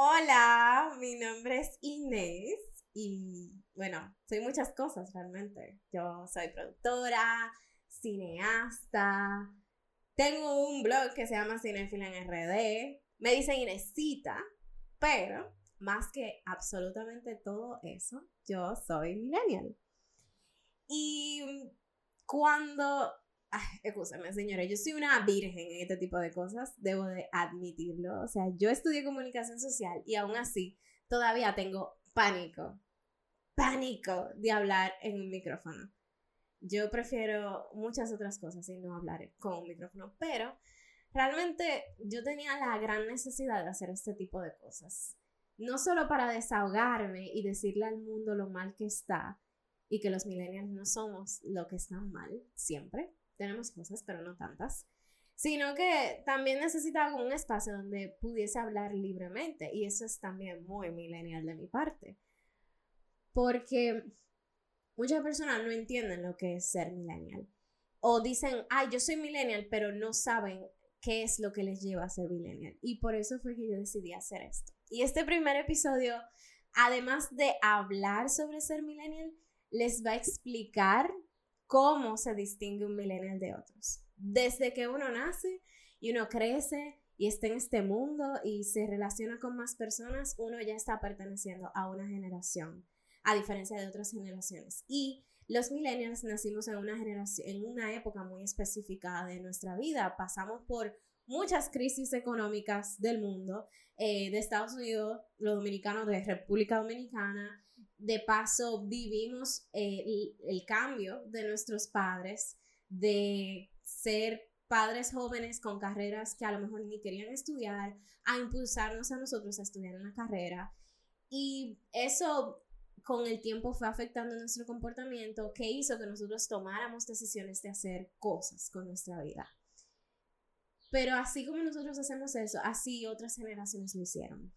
Hola, mi nombre es Inés y bueno, soy muchas cosas realmente. Yo soy productora, cineasta, tengo un blog que se llama Cinefila en RD, me dicen Inesita, pero más que absolutamente todo eso, yo soy millennial. Y cuando Ay, escúchame, señores, yo soy una virgen en este tipo de cosas, debo de admitirlo. O sea, yo estudié comunicación social y aún así todavía tengo pánico, pánico de hablar en un micrófono. Yo prefiero muchas otras cosas y no hablar con un micrófono, pero realmente yo tenía la gran necesidad de hacer este tipo de cosas. No solo para desahogarme y decirle al mundo lo mal que está y que los millennials no somos lo que están mal siempre, tenemos cosas, pero no tantas, sino que también necesitaba un espacio donde pudiese hablar libremente y eso es también muy millennial de mi parte, porque muchas personas no entienden lo que es ser millennial o dicen, ay, yo soy millennial, pero no saben qué es lo que les lleva a ser millennial y por eso fue que yo decidí hacer esto. Y este primer episodio, además de hablar sobre ser millennial, les va a explicar cómo se distingue un millennial de otros. Desde que uno nace y uno crece y está en este mundo y se relaciona con más personas, uno ya está perteneciendo a una generación, a diferencia de otras generaciones. Y los millennials nacimos en una generación, en una época muy específica de nuestra vida. Pasamos por muchas crisis económicas del mundo, eh, de Estados Unidos, los dominicanos, de República Dominicana, de paso vivimos eh, el, cambio de nuestros padres, de ser padres jóvenes con carreras que a lo mejor ni querían estudiar, a impulsarnos a nosotros a estudiar una carrera. Y eso con el tiempo fue afectando nuestro comportamiento, que hizo que nosotros tomáramos decisiones de hacer cosas con nuestra vida. Pero así como nosotros hacemos eso, así otras generaciones lo hicieron.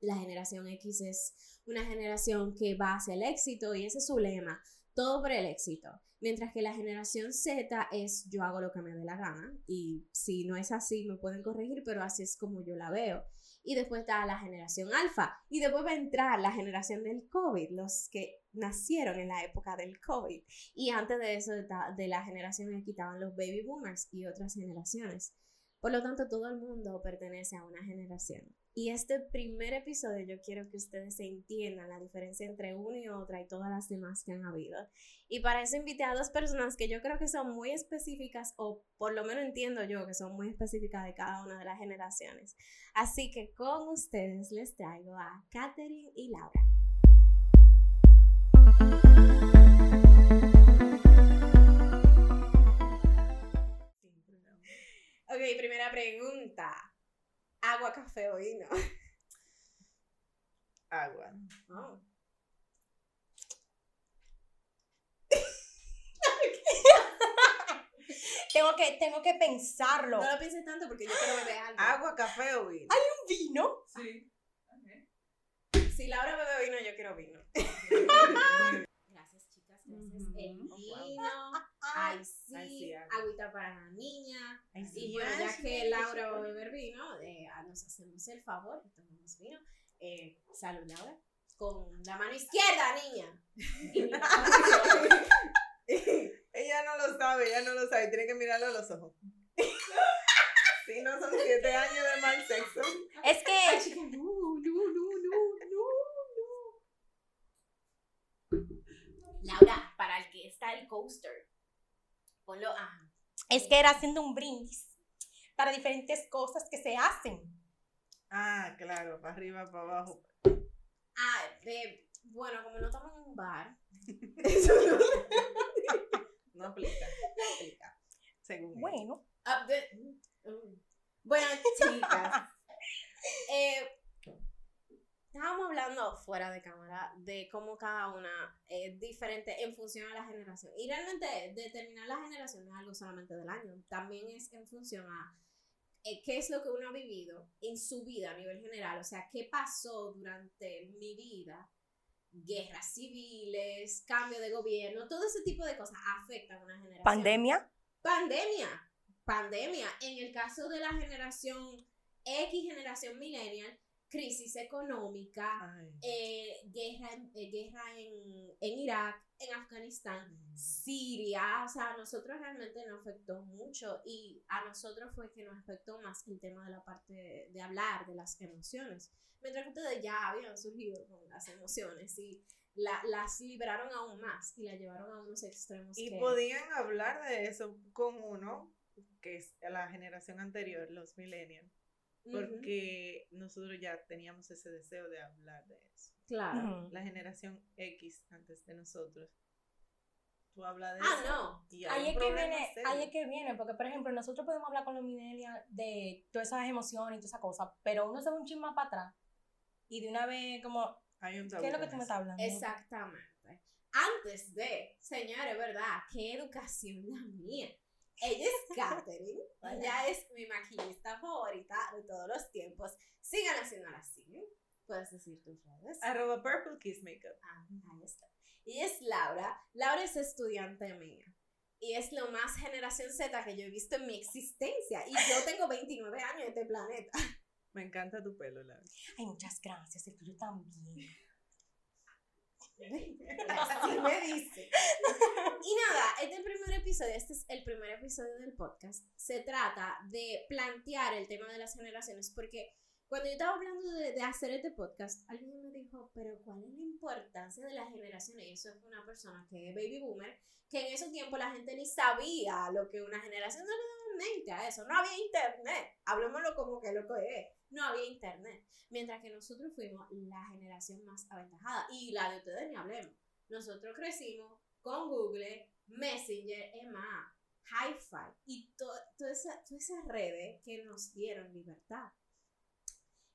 La generación X es una generación que va hacia el éxito y ese es su lema, todo por el éxito. Mientras que la generación Z es yo hago lo que me dé la gana y si no es así me pueden corregir, pero así es como yo la veo. Y después está la generación alfa y después va a entrar la generación del COVID, los que nacieron en la época del COVID. Y antes de eso, de la generación X estaban los baby boomers y otras generaciones. Por lo tanto, todo el mundo pertenece a una generación. Y este primer episodio yo quiero que ustedes entiendan la diferencia entre una y otra y todas las demás que han habido. Y para eso invité a dos personas que yo creo que son muy específicas, o por lo menos entiendo yo que son muy específicas de cada una de las generaciones. Así que con ustedes les traigo a Katherine y Laura. Ok, primera pregunta. Agua, café o vino. Agua. Oh. tengo, que, tengo que pensarlo. No lo pienses tanto porque yo quiero beber algo. Agua, café o vino. ¿Hay un vino? Sí. Si Laura bebe vino, yo quiero vino. Gracias. El vino. Ay, sí. agüita para la niña. y bueno, ya que Laura va a beber vino, eh, nos hacemos el favor tomamos vino. Eh, salud, Laura. Con la mano izquierda, niña. ella no lo sabe, ella no lo sabe. Tiene que mirarlo a los ojos. Si no son siete años de mal sexo. Es que. no, no, no, no, no, no. Laura, para el que está el coaster, ponlo. Ajá. Es que era haciendo un brindis para diferentes cosas que se hacen. Ah, claro, para arriba, para abajo. Ah, de, bueno, como no estamos en un bar. no aplica, no aplica. Según bueno. Ah, de, mm. bueno, chicas. eh, estábamos hablando fuera de cámara de cómo cada una es diferente en función a la generación. Y realmente determinar la generación no es algo solamente del año, también es en función a eh, qué es lo que uno ha vivido en su vida a nivel general. O sea, qué pasó durante mi vida. Guerras civiles, cambio de gobierno, todo ese tipo de cosas afectan a una generación. ¿Pandemia? Pandemia. Pandemia. En el caso de la generación X, generación millennial, crisis económica, eh, guerra, en, eh, guerra en, en Irak, en Afganistán, Siria, o sea, a nosotros realmente nos afectó mucho y a nosotros fue que nos afectó más el tema de la parte de, de hablar de las emociones, mientras que ustedes ya habían surgido con las emociones y la- las liberaron aún más y la llevaron a unos extremos Y que... podían hablar de eso con uno, que es la generación anterior, los millennials, Porque nosotros ya teníamos ese deseo de hablar de eso. Claro. La generación X antes de nosotros. Tú hablas de Ah, eso. no. y hay Ahí es que viene, serio. ahí es que viene, porque por ejemplo, nosotros podemos hablar con los millennials de todas esas emociones y todas esas cosas, pero uno se va un chisme para atrás y de una vez como, Hay un tabú ¿qué es lo que tú me estás hablando? Exactamente. Antes de, señores, ¿verdad? ¿Qué educación la mía? Ella es Katherine, ella es mi maquillista favorita de todos los tiempos. Sigan haciéndola así. Puedes decir tus redes. Arroba Purple Kiss Makeup. Ah, ahí está. Y es Laura. Laura es estudiante mía. Y es lo más generación Z que yo he visto en mi existencia. Y yo tengo 29 años en este planeta. Me encanta tu pelo, Laura. Ay, muchas gracias, el tuyo también. Así me dice. Y nada, este primer episodio, este es el primer episodio del podcast, se trata de plantear el tema de las generaciones, porque cuando yo estaba hablando de, de hacer este podcast, alguien me dijo, pero ¿cuál es la importancia de las generaciones? Y eso fue una persona que es baby boomer, que en ese tiempo la gente ni sabía lo que una generación no le daba mente a eso, no había internet, hablemoslo como que lo que es, no había internet. Mientras que nosotros fuimos la generación más aventajada. Y la de ustedes ni hablemos. Nosotros crecimos con Google, Messenger, EMA, Hi-Fi y to- todas esa- todas esas redes que nos dieron libertad.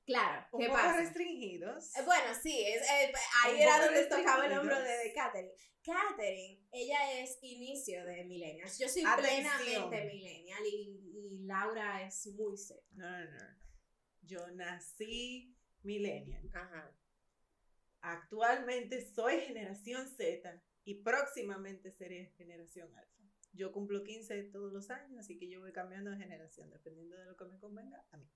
Claro, Un ¿qué poco pasa? restringidos. Eh, Bueno, sí, es, eh, ahí Un era poco donde tocaba el hombro de, de Katherine. Katherine, ella es inicio de millennials. Yo soy Atención. plenamente millennial y, y Laura es muy Z. No, no, no. Yo nací millennial. Ajá. Actualmente soy generación Z y próximamente seré generación alfa. Yo cumplo 15 todos los años, así que yo voy cambiando de generación dependiendo de lo que me convenga a mí.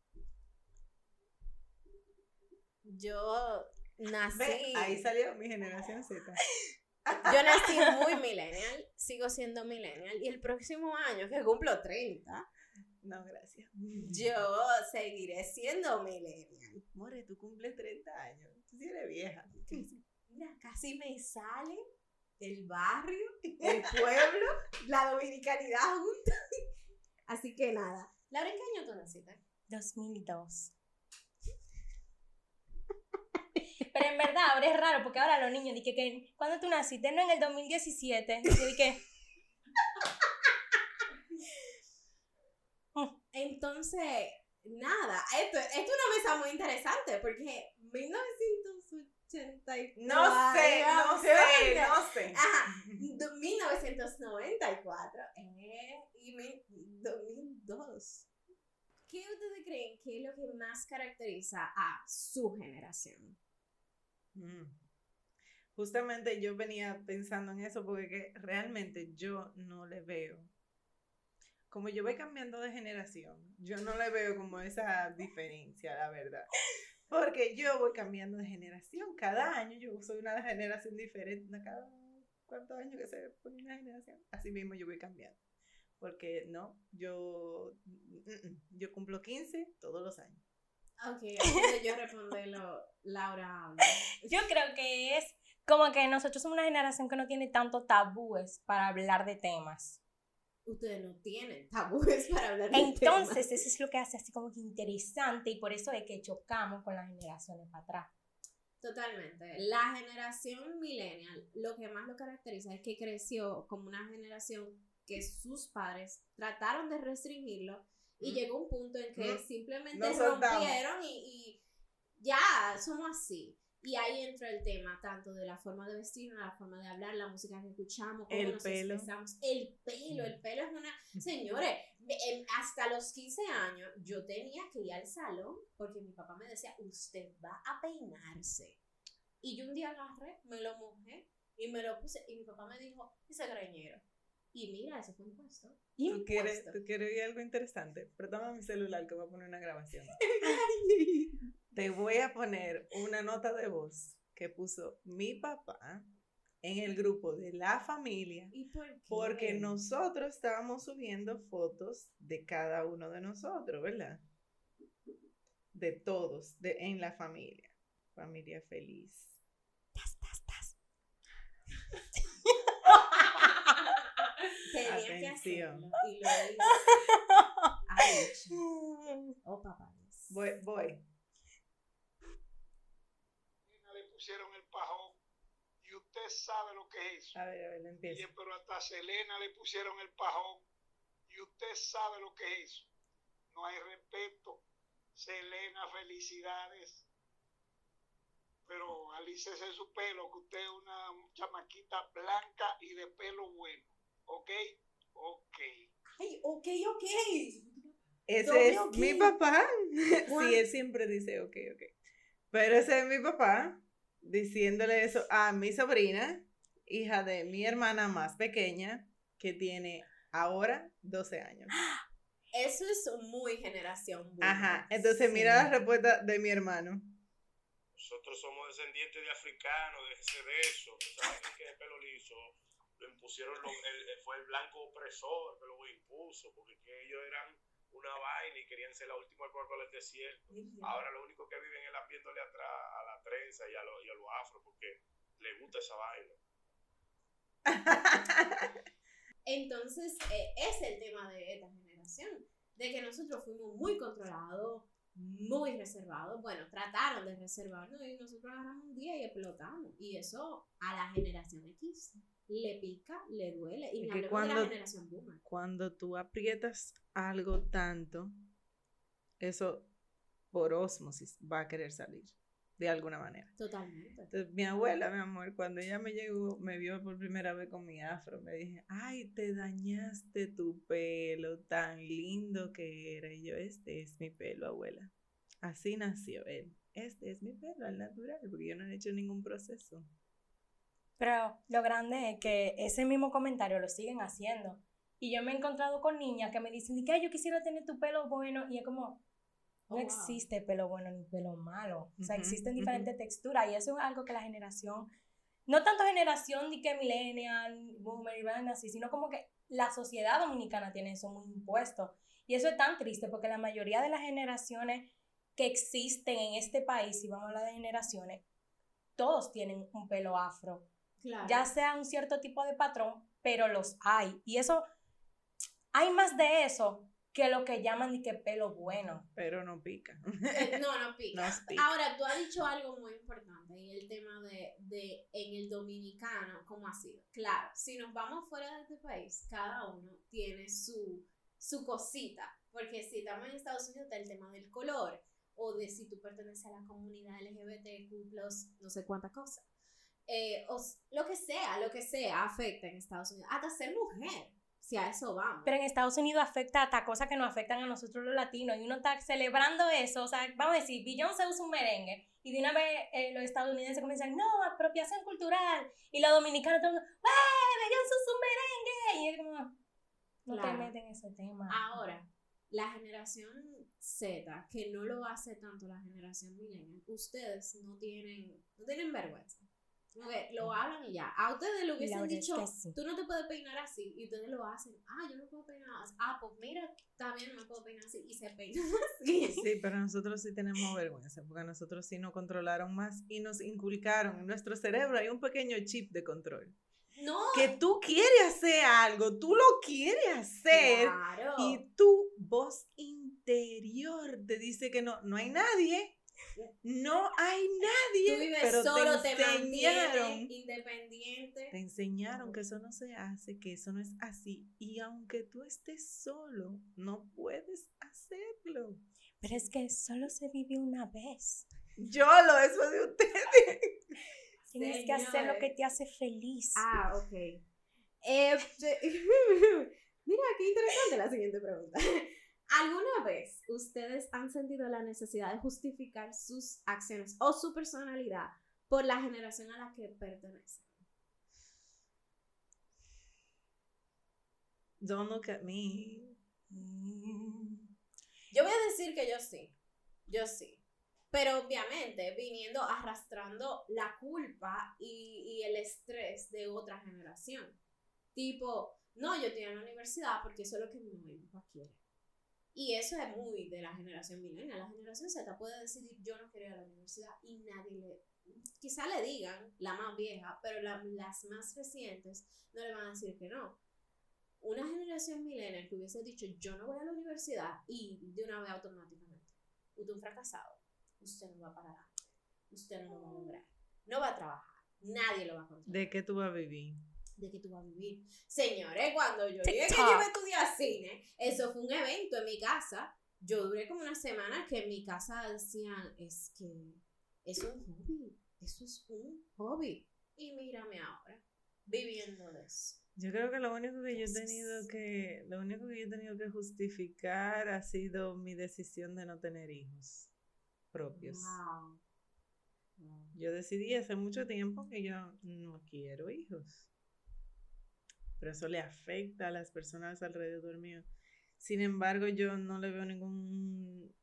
Yo nací. Ve, ahí salió mi generación Z. Yo nací muy millennial, sigo siendo millennial y el próximo año que cumplo 30, No, gracias. yo seguiré siendo millennial. More, tú cumples 30 años. Tú sí eres vieja. Mira, casi me sale el barrio, el pueblo, la dominicanidad juntos. Así que nada. Laura, ¿en qué año tú naciste? 2002. Pero en verdad, ahora es raro porque ahora los niños dicen que cuando tú naciste, no en el 2017. Yo dije, Entonces, nada, esto, esto es una mesa muy interesante porque 1984. No sé, no sé, no sé. Ajá, do- 1994 eh, y mi- 2002. ¿Qué ustedes creen que es lo que más caracteriza a su generación? Mm. Justamente yo venía pensando en eso porque que realmente yo no le veo. Como yo voy cambiando de generación, yo no le veo como esa diferencia, la verdad. Porque yo voy cambiando de generación. Cada año yo soy una generación diferente. Cada cuántos años que se pone una generación. Así mismo yo voy cambiando. Porque no, yo, yo cumplo 15 todos los años. Ok, yo responderlo, Laura yo creo que es como que nosotros somos una generación que no tiene tanto tabúes para hablar de temas. Ustedes no tienen tabúes para hablar de Entonces, eso es lo que hace así como que interesante y por eso es que chocamos con las generaciones para atrás. Totalmente. La generación millennial, lo que más lo caracteriza es que creció como una generación que sus padres trataron de restringirlo y Mm. llegó un punto en que Mm. simplemente Nos rompieron y, y ya somos así. Y ahí entra el tema tanto de la forma de vestir, la forma de hablar, la música que escuchamos, cómo El nos pelo. expresamos. El pelo, el pelo es una... Señores, em, hasta los 15 años yo tenía que ir al salón porque mi papá me decía, usted va a peinarse. Y yo un día agarré, me lo mojé y me lo puse y mi papá me dijo, ese greñero. Y mira, eso fue impuesto. ¿Tú quieres. ¿Tú quieres oír algo interesante? Pero toma mi celular que voy a poner una grabación. te voy a poner una nota de voz que puso mi papá en el grupo de la familia. ¿Y por qué? Porque nosotros estábamos subiendo fotos de cada uno de nosotros, ¿verdad? De todos, de, en la familia. Familia feliz. Tenía que Atención. hacerlo. Y lo hice. Ouch. Oh, papá. Voy, voy. Selena le pusieron el pajón y usted sabe lo que es eso. A ver, a ver, Y, empiezo. pero hasta a Selena le pusieron el pajón y usted sabe lo que es eso. No hay respeto. Selena, felicidades. Pero alícese su pelo, que usted es una chamaquita blanca y de pelo bueno. ¿Ok? Ok. Ay, ok, ok. Ese es mi papá. Sí, él siempre dice ok, ok. Pero ese es mi papá diciéndole eso a mi sobrina, hija de mi hermana más pequeña, que tiene ahora 12 años. Eso es muy generación. boomer. Ajá, entonces mira la respuesta de mi hermano. Nosotros somos descendientes de africanos, déjese de eso. Esa gente que de pelo liso lo impusieron, lo- el- el- fue el blanco opresor que lo impuso, porque que ellos eran una vaina y querían ser la última Coca-Cola del desierto. Ahora lo único que viven es lampiéndole atrás a la trenza y a los lo afro, porque les gusta esa vaina. Entonces, eh, es el tema de esta generación, de que nosotros fuimos muy controlados, muy reservados. Bueno, trataron de reservarnos y nosotros agarramos un día y explotamos. Y eso a la generación X le pica, le duele. Y Es me que hablemos de cuando- la generación boomer. Cuando tú aprietas algo tanto, eso por osmosis va a querer salir de alguna manera. Totalmente. Entonces, mi abuela, mi amor, cuando ella me llegó, me vio por primera vez con mi afro, me dije, ay, te dañaste tu pelo, tan lindo que era. Y yo, este es mi pelo, abuela. Así nació él. Este es mi pelo, al natural, porque yo no he hecho ningún proceso. Pero lo grande es que ese mismo comentario lo siguen haciendo. Y yo me he encontrado con niñas que me dicen, que "Ay, yo quisiera tener tu pelo bueno. Y es como, no Oh, wow. existe pelo bueno ni pelo malo. O sea, existen diferentes texturas. Y eso es algo que la generación, no tanto generación de que millennial, boomer y así, sino como que la sociedad dominicana tiene eso muy impuesto. Y eso es tan triste porque la mayoría de las generaciones que existen en este país, si vamos a hablar de generaciones, todos tienen un pelo afro Claro. ya sea un cierto tipo de patrón, pero los hay. Y eso, hay más de eso que lo que llaman de que pelo bueno. Pero no pica. No, no pica. No pica. Ahora, tú has dicho algo muy importante y el tema de, de en el dominicano, ¿cómo ha sido? Claro, si nos vamos fuera de este país, cada uno tiene su, su cosita, porque si estamos en Estados Unidos está el tema del color, o de si tú perteneces a la comunidad LGBTQ+, no sé cuántas cosas. Eh, o lo que sea, lo que sea afecta en Estados Unidos, hasta ser mujer, si a eso vamos. Pero en Estados Unidos afecta hasta cosas que nos afectan a nosotros los latinos. Y uno está celebrando eso. O sea, vamos a decir, Beyoncé usa un merengue. Y de una vez eh, los estadounidenses comienzan, no, apropiación cultural. Y los dominicanos, todo el mundo, ¡eh, Beyoncé usa un merengue! Y es como, no Claro. te meten en ese tema. Ahora, la generación Z, que no lo hace tanto la generación millennial, ustedes no tienen, no tienen vergüenza. Lo hablan y ya. A ustedes le La hubiesen dicho, que sí. tú no te puedes peinar así, y ustedes lo hacen. Ah, yo no puedo peinar así. Ah, pues mira, también no me puedo peinar así, y se peinan así. Sí, pero nosotros sí tenemos vergüenza, porque nosotros sí nos controlaron más y nos inculcaron en nuestro cerebro. Hay un pequeño chip de control. No, Que tú quieres hacer algo, tú lo quieres hacer claro. y tu voz interior te dice que no, no hay nadie. No hay nadie. Tú vives pero solo, te enseñaron. independiente. Te enseñaron que eso no se hace, que eso no es así. Y aunque tú estés solo, no puedes hacerlo. Pero es que solo se vive una vez. Yo lo eso de ustedes. Tienes que hacer lo que te hace feliz. Ah, ok. Eh, te- Mira, qué interesante la siguiente pregunta. ¿Alguna vez ustedes han sentido la necesidad de justificar sus acciones o su personalidad por la generación a la que pertenecen? Don't look at me. Yo voy a decir que yo sí. Yo sí. Pero obviamente viniendo arrastrando la culpa y, y el estrés de otra generación. Tipo, no, yo estoy en la universidad porque eso es lo que mi mamá y. Y eso es muy de la generación milenial. La generación Z puede decidir yo no quiero ir a la universidad y nadie le... Quizá le digan, la más vieja, pero la- las más recientes no le van a decir que no. Una generación milenial que hubiese dicho yo no voy a la universidad y de una vez automáticamente, usted un fracasado, usted no va para adelante, usted no lo va a lograr, no va a trabajar, nadie lo va a controlar ¿De qué tú vas a vivir? de que tú vas a vivir. Señores, cuando yo dije que yo iba a estudiar cine, eso fue un evento en mi casa. Yo duré como una semana que en mi casa decían, es que es un hobby, eso es un hobby. Y mírame ahora, viviendo de eso. Yo creo que lo único que yo he tenido que, lo único que yo he tenido que justificar ha sido mi decisión de no tener hijos propios. Wow. Yo decidí hace mucho tiempo que yo no quiero hijos. Pero eso le afecta a las personas alrededor mío. Sin embargo, yo no le veo ningún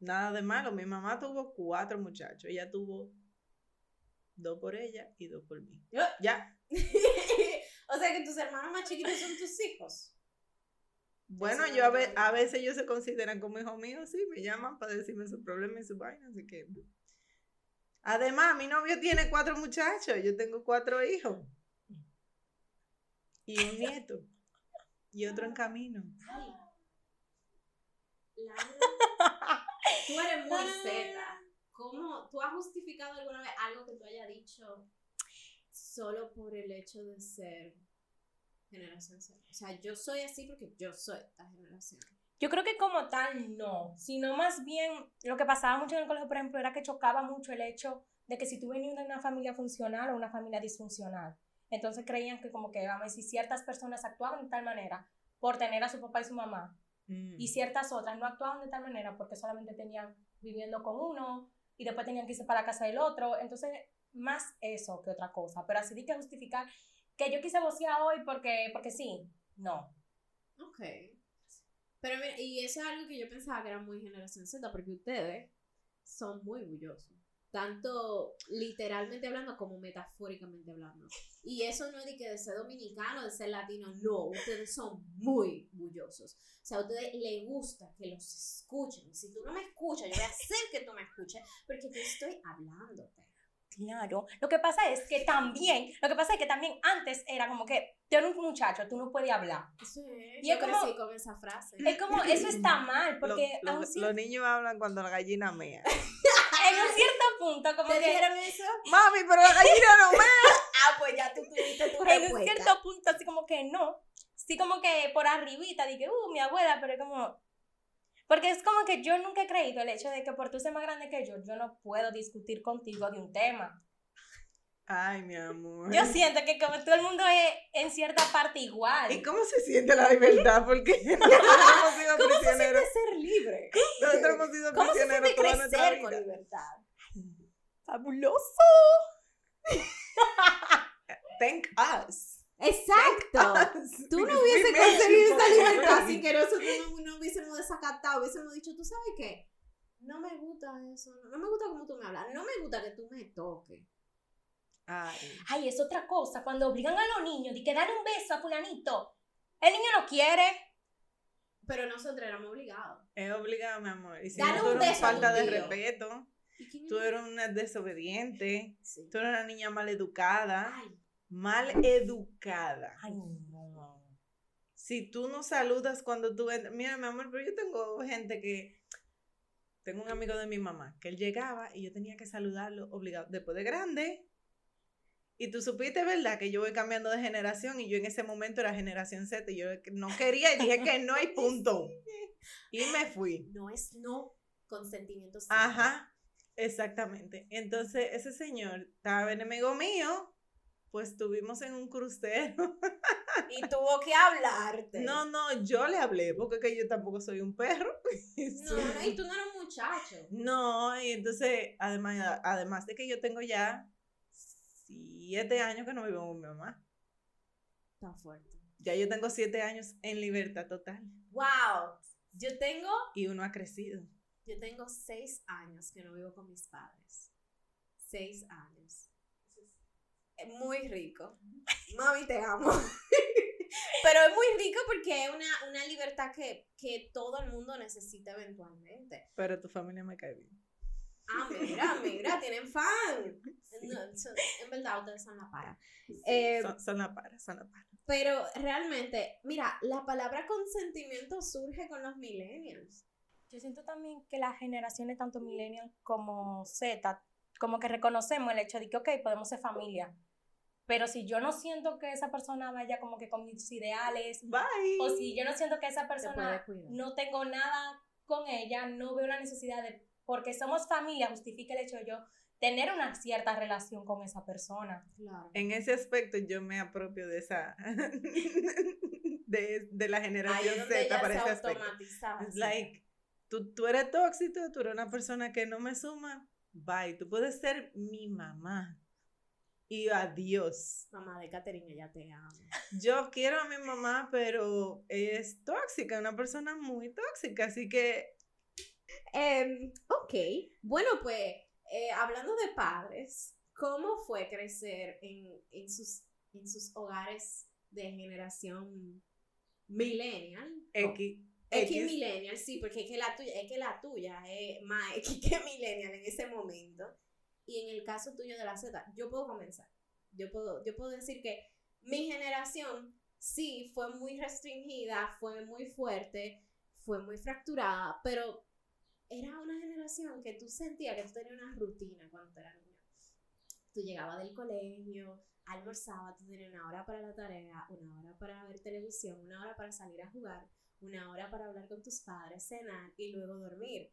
nada de malo. Mi mamá tuvo cuatro muchachos. Ella tuvo dos por ella y dos por mí. Ya. Ya. o sea que tus hermanos más chiquitos son tus hijos. Bueno, yo a, ve- a veces ellos se consideran como hijos míos, sí, me llaman para decirme su problema y su vaina, así que... Además, mi novio tiene cuatro muchachos, yo tengo cuatro hijos. Y un nieto. Y otro en camino. Ay. Laura, tú eres muy Z. ¿Cómo tú has justificado alguna vez algo que tú hayas dicho solo por el hecho de ser generación Z? O sea, yo soy así porque yo soy esta generación. Yo creo que como tal no, sino más bien lo que pasaba mucho en el colegio, por ejemplo, era que chocaba mucho el hecho de que si tú venías de una familia funcional o una familia disfuncional, entonces creían que como que, vamos a decir, ciertas personas actuaban de tal manera por tener a su papá y su mamá, Mm. y ciertas otras no actuaban de tal manera porque solamente tenían viviendo con uno y después tenían que irse para la casa del otro, entonces más eso que otra cosa, pero así de que justificar que yo quise vocear hoy porque, porque sí, no. Ok. Pero mira, y eso es algo que yo pensaba que era muy generación Z, porque ustedes son muy orgullosos. Tanto literalmente hablando como metafóricamente hablando. Y eso no es de que de ser dominicano, de ser latino, no. Ustedes son muy orgullosos. O sea, a ustedes les gusta que los escuchen. Si tú no me escuchas, yo voy a hacer que tú me escuches, porque yo estoy hablándote. Claro, lo que pasa es que también, lo que pasa es que también antes era como que tú eres un muchacho, tú no puedes hablar. Eso es. Y yo es como- con esa frase. Es como, eso está mal, porque lo- los niños hablan cuando la gallina mea. en un cierto punto, como ¿Te que dijeron eso? Mami, pero la gallina no mea. Ah, pues ya tú tuviste tu en un respuesta. cierto punto, así como que no. Sí, como que por arribita, dije, uh, mi abuela, pero es como. Porque es como que yo nunca he creído el hecho de que por tú ser más grande que yo, yo no puedo discutir contigo de un tema. Ay, mi amor. Yo siento que como todo el mundo es en cierta parte igual. ¿Y cómo se siente la libertad? Porque nosotros hemos sido ¿Cómo se prisioneros. siente ser libre? Nosotros hemos sido ¿Cómo se prisioneros siente toda nuestra crecer con libertad? Fabuloso. Thank us. Exacto. Us. Tú no made conseguido esa libertad sin que nosotros no, no hubiésemos desacatado, hubiésemos dicho, ¿tú sabes qué? No me gusta eso, no, me gusta cómo tú me hablas, no me gusta que tú me toques. Ay. Ay, es otra cosa, cuando obligan a los niños de que dale un beso a fulanito. El niño no quiere. Pero nosotros éramos obligados. Es obligado, mi amor. Y si Dale no, tú un beso falta de tío. respeto. ¿Y quién Tú eres una desobediente. Sí. Tú eres una niña mal educada. Ay, Mal educada. Ay, no. Si tú no saludas cuando tú entras. Mira, mi amor, pero yo tengo gente que. Tengo un amigo de mi mamá que él llegaba y yo tenía que saludarlo obligado. Después de grande. Y tú supiste, ¿verdad? Que yo voy cambiando de generación y yo en ese momento era generación Z y yo no quería y dije que no hay punto. Y me fui. no es no consentimiento. Ajá, exactamente. Entonces, ese señor estaba enemigo mío, pues estuvimos en un crucero. Y tuvo que hablarte. No, no, yo le hablé, porque que yo tampoco soy un perro. No, no, y tú no eres un muchacho. No, y entonces, además, además de que yo tengo ya siete años que no vivo con mi mamá. Tan fuerte. Ya yo tengo siete años en libertad total. Wow. Yo tengo Y uno ha crecido. Yo tengo seis años que no vivo con mis padres. Seis años. Muy rico. Mami, te amo. Pero es muy rico porque es una, una libertad que, que todo el mundo necesita eventualmente. Pero tu familia me cae bien. Ah, mira, mira, tienen fan. No, son- en verdad, ustedes son la para. Eh, son, son la para, son la para. pero realmente, mira, la palabra consentimiento surge con los millennials. Yo siento también que las generaciones, tanto millennial como Z, como que reconocemos el hecho de que, ok, podemos ser familia. Pero si yo no siento que esa persona vaya como que con mis ideales, Bye. o si yo no siento que esa persona no tengo nada con ella, no veo la necesidad de, porque somos familia, justifica el hecho de yo tener una cierta relación con esa persona. Claro. En ese aspecto yo me apropio de esa, de, de la generación Z para se ese aspecto. It's like, tú, tú eres tóxico, tú eres una persona que no me suma, bye. Tú puedes ser mi mamá. Y adiós. Mamá de Caterina, ya te amo. Yo quiero a mi mamá, pero es tóxica, una persona muy tóxica, así que Em, ok, bueno, pues eh, hablando de padres, ¿cómo fue crecer en, en, sus, en sus hogares de generación millennial? X. X X. millennial, sí, porque es que la tuya es, que la tuya es más X que millennial en ese momento. Y en el caso tuyo de la Z, yo puedo comenzar. Yo puedo, yo puedo decir que mi generación sí fue muy restringida, fue muy fuerte, fue muy fracturada, pero era una generación que tú sentías que tú tenías una rutina cuando tú eras niño. Tú llegabas del colegio, almorzabas, tú tenías una hora para la tarea, una hora para ver televisión, una hora para salir a jugar, una hora para hablar con tus padres, cenar y luego dormir.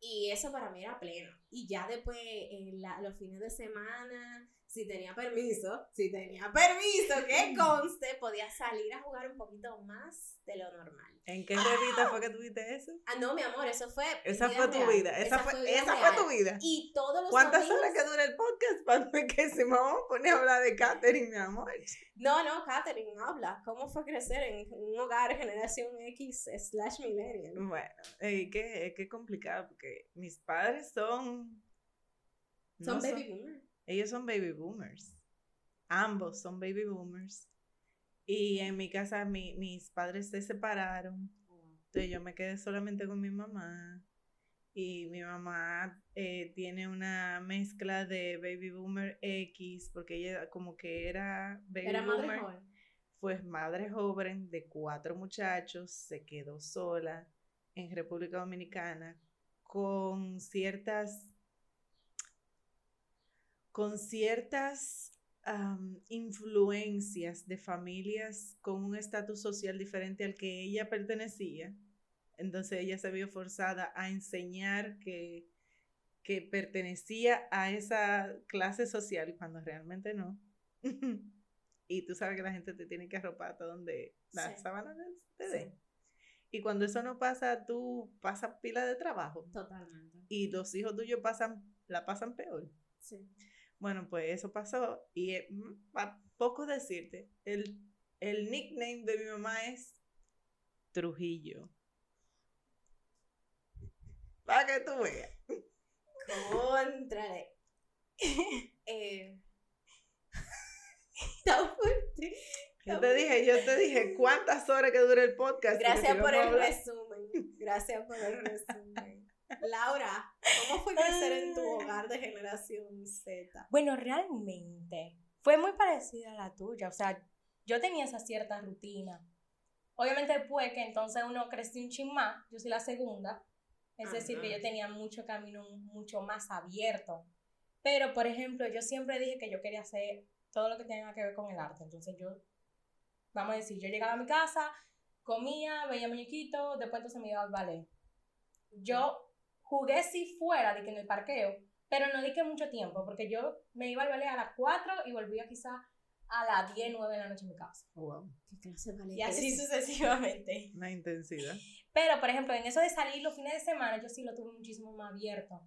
Y eso para mí era pleno. Y ya después, en la- los fines de semana, si tenía permiso, si tenía permiso, que conste, podía salir a jugar un poquito más de lo normal. ¿En qué revista fue que tuviste eso? Ah, no, mi amor, eso fue. Esa fue tu real. vida. Esa, fue, vida esa real. fue tu vida. Y todos los ¿Cuántas horas que dura el podcast para que vamos a poner a hablar de Katherine, mi amor? No, no, Katherine, habla. ¿Cómo fue crecer en un hogar generación X slash millennial? Bueno, eh, que, es que es complicado porque mis padres son... Son no baby boomers. Ellos son baby boomers. Ambos son baby boomers. Y en mi casa mi- mis padres se separaron. Entonces yo me quedé solamente con mi mamá. Y mi mamá eh, tiene una mezcla de baby boomer X, porque ella como que era baby Era madre boomer. joven. Fue madre joven de cuatro muchachos, se quedó sola en República Dominicana con ciertas con ciertas influencias de familias con un estatus social diferente al que ella pertenecía. Entonces ella se vio forzada a enseñar que, que pertenecía a esa clase social cuando realmente no. y tú sabes que la gente te tiene que arropar hasta donde la Sí. sábana te Sí. dé. Y cuando eso no pasa, tú pasas pila de trabajo Totalmente. y los hijos tuyos pasan, la pasan peor. Sí. Bueno, pues eso pasó y eh, mm, pa poco decirte, el, el nickname de mi mamá es Trujillo. Para que tú veas. Contrale. eh, está fuerte. Yo te dije, yo te dije cuántas horas que dura el podcast. Gracias por el resumen. Gracias por el resumen. Laura, ¿cómo fue crecer en tu hogar de generación Z? Bueno, realmente fue muy parecida a la tuya. O sea, yo tenía esa cierta rutina. Obviamente después que entonces uno creció un chin más, yo soy la segunda. Es decir, que yo tenía mucho camino mucho más abierto. Pero, por ejemplo, yo siempre dije que yo quería hacer todo lo que tenga que ver con el arte. Entonces yo, vamos a decir, yo llegaba a mi casa, comía, veía muñequitos, después entonces me iba al ballet. Yo jugué si fuera de que en el parqueo, pero no di que mucho tiempo, porque yo me iba al ballet a las 4 y volvía quizá a las 10, 9 de la noche a mi casa. ¿Qué clase de ballet Y así es? sucesivamente. Una intensidad. Pero, por ejemplo, en eso de salir los fines de semana, yo sí lo tuve muchísimo más abierto.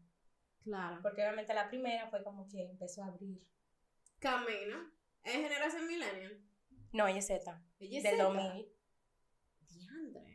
Claro. Porque obviamente la primera fue como que empezó a abrir. Camino. ¿Es generación millennial? No, ella es Z. Ella es Del Z. 2000. Diandre.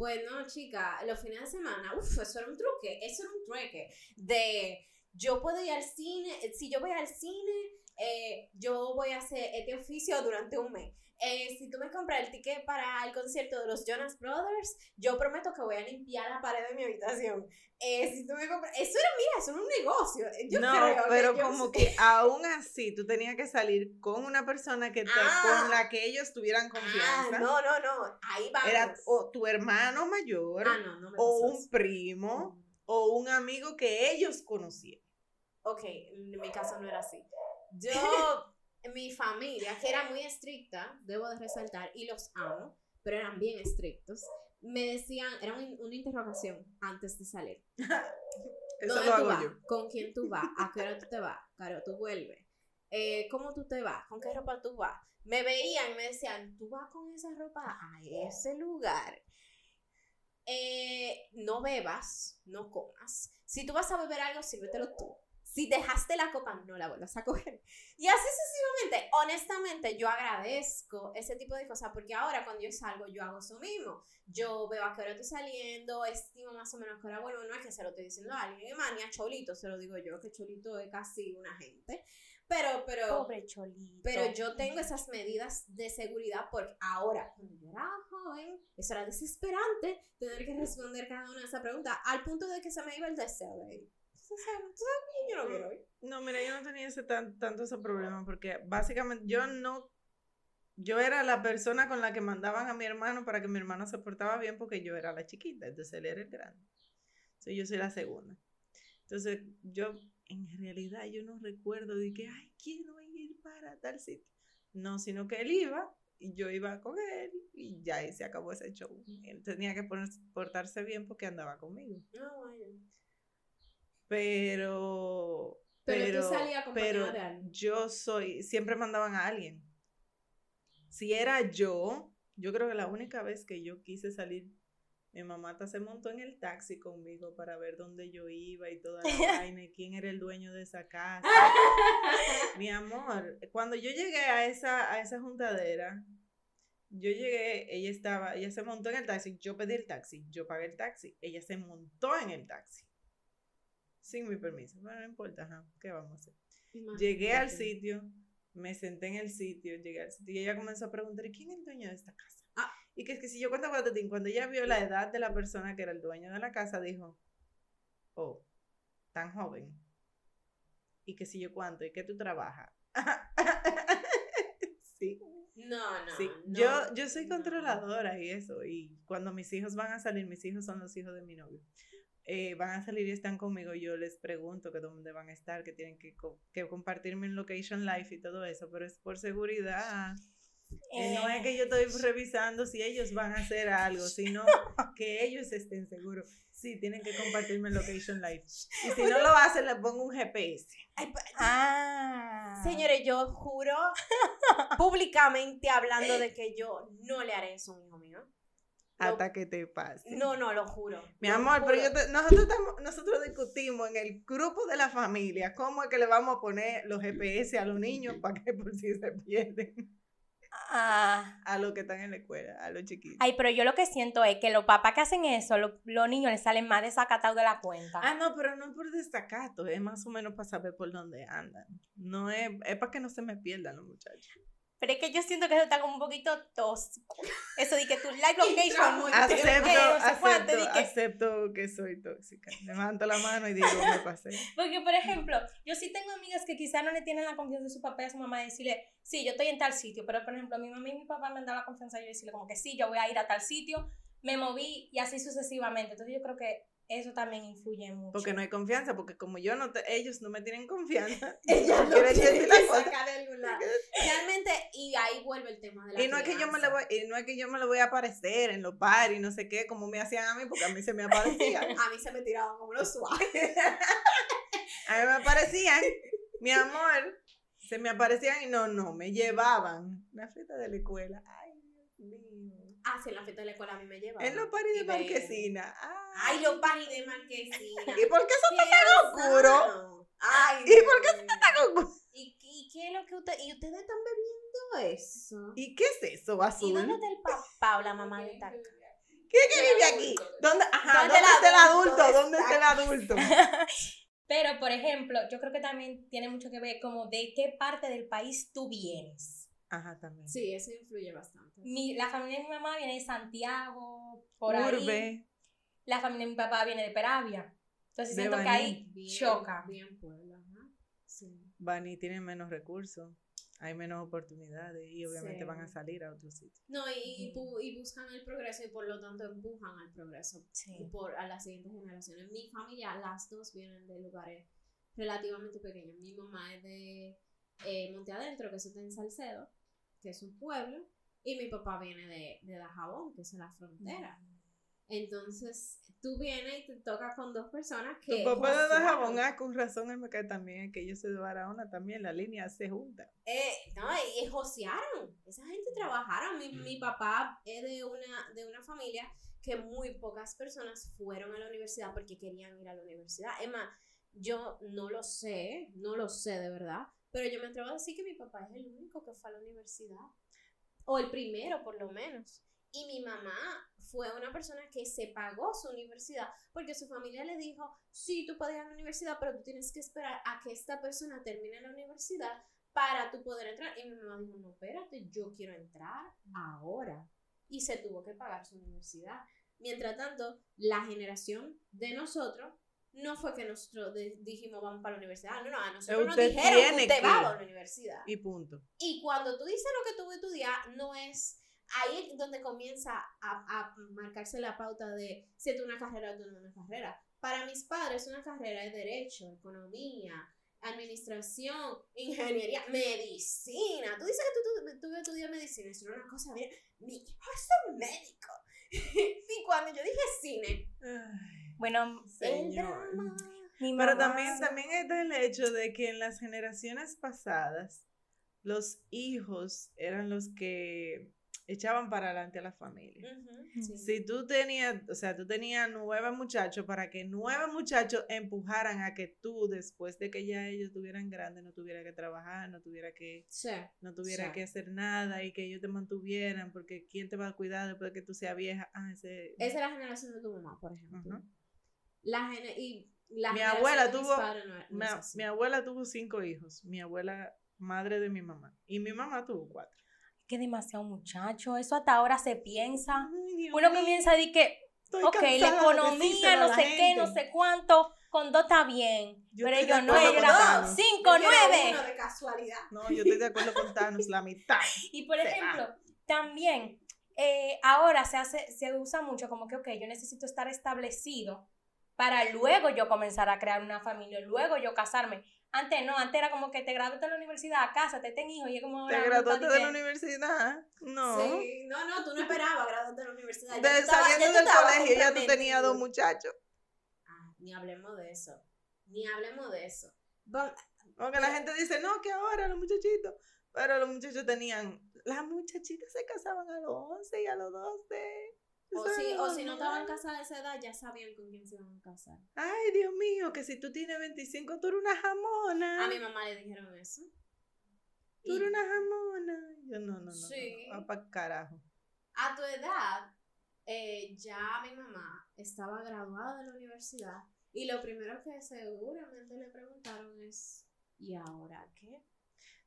Pues no, chica, los fines de semana, uff, eso era un truque, eso era un truque de yo puedo ir al cine, si yo voy al cine, eh, yo voy a hacer este oficio durante un mes. Eh, si tú me compras el ticket para el concierto de los Jonas Brothers, yo prometo que voy a limpiar la pared de mi habitación. Eh, si tú me compras, eso era, mira, eso era un negocio. Yo no, creo que pero yo- como que aún así tú tenías que salir con una persona que te- Ah. con la que ellos tuvieran Ah, confianza. no, no, no, ahí vamos. Era o tu hermano mayor, ah, no, no me o un primo, o un amigo que ellos conocían. Ok, en mi caso no era así. Yo, mi familia, que era muy estricta, debo de resaltar, y los amo, pero eran bien estrictos, me decían, era un- una interrogación antes de salir. Eso ¿Dónde tú vas? yo. ¿Con quién tú vas? ¿A qué hora tú te vas? Claro, tú vuelves. Eh, ¿Cómo tú te vas? ¿Con qué ropa tú vas? Me veían y me decían, tú vas con esa ropa a ese lugar. Eh, no bebas, no comas. Si tú vas a beber algo, sírvetelo tú. Si dejaste la copa, no la vuelvas a coger. Y así sucesivamente. Honestamente, yo agradezco ese tipo de cosas porque ahora cuando yo salgo, yo hago eso mismo. Yo veo a qué hora estoy saliendo, estimo más o menos a qué hora vuelvo. No es que se lo estoy diciendo a alguien, ni a Cholito se lo digo yo, que Cholito es casi una gente. Pero, pero, Pobre cholito. pero yo tengo esas medidas de seguridad porque ahora, cuando yo era joven, eso era desesperante tener que responder cada una de esas preguntas al punto de que se me iba el deseo de ir. ¿Tú sabes? ¿Tú sabes que yo no quiero ir? No, mira, yo no tenía ese tan, tanto ese problema porque básicamente yo no, yo era la persona con la que mandaban a mi hermano para que mi hermano se portaba bien porque yo era la chiquita, entonces él era el grande. Entonces yo soy la segunda. Entonces yo, en realidad, yo no recuerdo de que, ay, quiero ir para tal sitio. No, sino que él iba y yo iba con él y ya ahí se acabó ese show. Él tenía que portarse bien porque andaba conmigo. No, bueno. Pero. Pero tú salías acompañada pero de alguien. Yo soy. Siempre mandaban a alguien. Si era yo, yo creo que la única vez que yo quise salir, mi mamá hasta se montó en el taxi conmigo para ver dónde yo iba y toda la vaina y quién era el dueño de esa casa. Mi amor, cuando yo llegué a esa, a esa juntadera, yo llegué, ella estaba, ella se montó en el taxi, yo pedí el taxi, yo pagué el taxi, ella se montó en el taxi. Sin mi permiso, pero no importa, ajá, ¿qué vamos a hacer? Llegué al sitio, me senté en el sitio, llegué al sitio y ella comenzó a preguntar, ¿y quién es el dueño de esta casa? Ah. Y que es que si yo cuento patatín, cuando ella vio la edad de la persona que era el dueño de la casa, dijo, oh, tan joven. Y que si yo cuánto, y que tú trabajas. sí, No, no. sí. no, yo, yo soy no. controladora y eso. Y cuando mis hijos van a salir, mis hijos son los hijos de mi novio. Eh, van a salir y están conmigo, yo les pregunto que dónde van a estar, que tienen que, co- que compartir mi location life y todo eso, pero es por seguridad. Eh, no es que yo estoy revisando si ellos van a hacer algo, sino que ellos estén seguros. Sí, tienen que compartirme el location live. Y si no lo hacen, le pongo un GPS. Ay, pa- Ah. Señores, yo juro públicamente hablando de que yo no le haré eso a un hijo mío. Hasta que te pase. No, no, lo juro. Mi lo amor, pero yo te- nosotros, estamos- nosotros discutimos en el grupo de la familia cómo es que le vamos a poner los GPS a los niños para que por si se pierden Ah. a los que están en la escuela, a los chiquitos. Ay, pero yo lo que siento es que los papás que hacen eso, lo- los niños les salen más desacatados de la cuenta. Ah, no, pero no es por desacato, es más o menos para saber por dónde andan. No es, es para que no se me pierdan los muchachos. Pero es que yo siento que eso está como un poquito tóxico. Eso de que tu live location. Muy Acepto, que no sé cuánto, acepto, di que- acepto que soy tóxica. Levanto la mano y digo, me pasé. Porque, por ejemplo, yo sí tengo amigas que quizás no le tienen la confianza de su papá y a su mamá de decirle, sí, yo estoy en tal sitio, pero por ejemplo, mi mamá y mi papá me han dado la confianza de yo decirle como que sí, yo voy a ir a tal sitio, me moví y así sucesivamente. Entonces yo creo que eso también influye mucho. Porque no hay confianza, porque como yo no te- ellos no me tienen confianza, Ella no lo tiene decir de algún lado. Realmente, y ahí vuelve el tema de la Y no es que yo me voy, y no es que yo me le voy a aparecer en los paris y no sé qué, como me hacían a mí, porque a mí se me aparecían. A mí se me tiraban como los suaves. A mí me aparecían, mi amor, se me aparecían y no, no, me llevaban. Una fiesta de la escuela. Ay, Dios mío. Ah, sí, en la fiesta de la escuela a mí me llevaban. En los paris de Y Marquesina. Ay, Ay, los paris de Marquesina. ¿Y por qué eso ¡Qué tan oscuro? Ay, ¿Y por Dios mío. está oscuro? ¿Y, y qué es lo que usted, y ustedes están bebiendo eso? ¿Y qué es eso, ¿Y azul? dónde está el papá o la mamá de esta ¿Quién que vive aquí? ¿Dónde, ajá, ¿dónde, está el adulto? ¿Dónde está el adulto? Pero, por ejemplo, yo creo que también tiene mucho que ver como de qué parte del país tú vienes. Ajá, también. Sí, eso influye bastante. Mi, la familia de mi mamá viene de Santiago, por ahí. Urbe. La familia de mi papá viene de Peravia. Entonces De siento que ahí Bien, choca. Bien pueblo, ajá. Sí. Bani tiene menos recursos, hay menos oportunidades y obviamente Sí. van a salir a otro sitio. No, y, y, bu- y buscan el progreso y por lo tanto empujan al progreso Sí. por, a las siguientes generaciones. Mi familia, las dos vienen de lugares relativamente pequeños. Mi mamá es de eh, Monte Adentro, que eso está en Salcedo, que es un pueblo, y mi papá viene de, de Dajabón, que es la frontera. Entonces, tú vienes y te tocas con dos personas que... Tu papá de. Dajabón, ah, con razón él me cae también, es que yo soy de Barahona también, la línea se junta. Eh, no, y josearon. Esa gente trabajaron. Mi, mi papá es de una, de una familia que muy pocas personas fueron a la universidad porque querían ir a la universidad. Es más, yo no lo sé, no lo sé de verdad, pero yo me atrevo a decir que mi papá es el único que fue a la universidad. O el primero, por lo menos. Y mi mamá fue una persona que se pagó su universidad porque su familia le dijo, sí, tú puedes ir a la universidad, pero tú tienes que esperar a que esta persona termine la universidad para tú poder entrar. Y mi mamá dijo, no, espérate, yo quiero entrar ahora. Y se tuvo que pagar su universidad. Mientras tanto, la generación de nosotros no fue que nosotros de- dijimos vamos para la universidad. No, no, a nosotros nos dijeron que usted va a la universidad. Y punto. Y cuando tú dices lo que tú vas a estudiar, no es ahí es donde comienza a, a marcarse la pauta de si es una carrera o no es una carrera. Para mis padres, una carrera es derecho, economía, administración, ingeniería, medicina. Tú dices que tú, tú, tú medicina, eso era una cosa bien. Mi hijo es un médico. y cuando yo dije cine, Bueno, el Señor. drama. mi Pero también, también está el hecho de que en las generaciones pasadas, los hijos eran los que echaban para adelante a la familia. Sí. Si tú tenías, o sea, tú tenías nueve muchachos para que nueve muchachos empujaran a que tú, después de que ya ellos estuvieran grandes, no tuviera que trabajar, no tuviera que, Sí. no tuviera Sí. que hacer nada y que ellos te mantuvieran, porque ¿quién te va a cuidar después de que tú seas vieja? Ah, ese... Esa es la generación de tu mamá, por ejemplo. Ajá. La gene- y la Mi abuela de tuvo- padres no- no Mi, abuela tuvo cinco hijos, mi abuela madre de mi mamá, y mi mamá tuvo cuatro. que demasiado muchacho, eso hasta ahora se piensa. Ay, Uno comienza a decir que, estoy ok, la de economía, no sé qué, no sé cuánto, con dos está bien. Yo pero de ellos no, eran Thanos. cinco, Yo nueve. uno de casualidad. No, yo estoy de acuerdo con Thanos, la mitad. Y por Se ejemplo, también eh, ahora se hace, se usa mucho como que, ok, yo necesito estar establecido para luego yo comenzar a crear una familia, luego yo casarme. Antes no, antes era como que te graduaste de la universidad, cásate, ten hijos, y es como ¿Te graduaste de la universidad? No. Sí, no, no, tú no esperabas graduarte de la universidad. De- tú estabas- saliendo del colegio ya tú tenías dos muchachos. Ah, ni hablemos de eso. Ni hablemos de eso. Porque la gente dice, no, que ahora los muchachitos. Pero los muchachos tenían. Las muchachitas se casaban a los 11 y a los 12. O si, o si no estaban casadas a esa edad, ya sabían con quién se iban a casar. Ay, Dios mío, que si tú tienes 25, tú eres una jamona. A mi mamá le dijeron eso. Tú eres una jamona. Yo no, no, no. Sí. No, carajo. a tu edad, eh, ya mi mamá estaba graduada de la universidad. Y lo primero que seguramente le preguntaron es: ¿y ahora qué?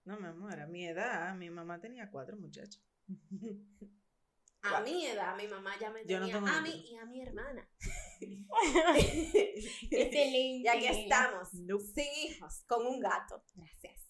No, mi amor, a mi edad, mi mamá tenía cuatro muchachos. A mi edad, mi mamá ya me no tenía tengo a mí y a mi hermana. Excelente. y aquí estamos, Nope. sin hijos, con un gato. Gracias.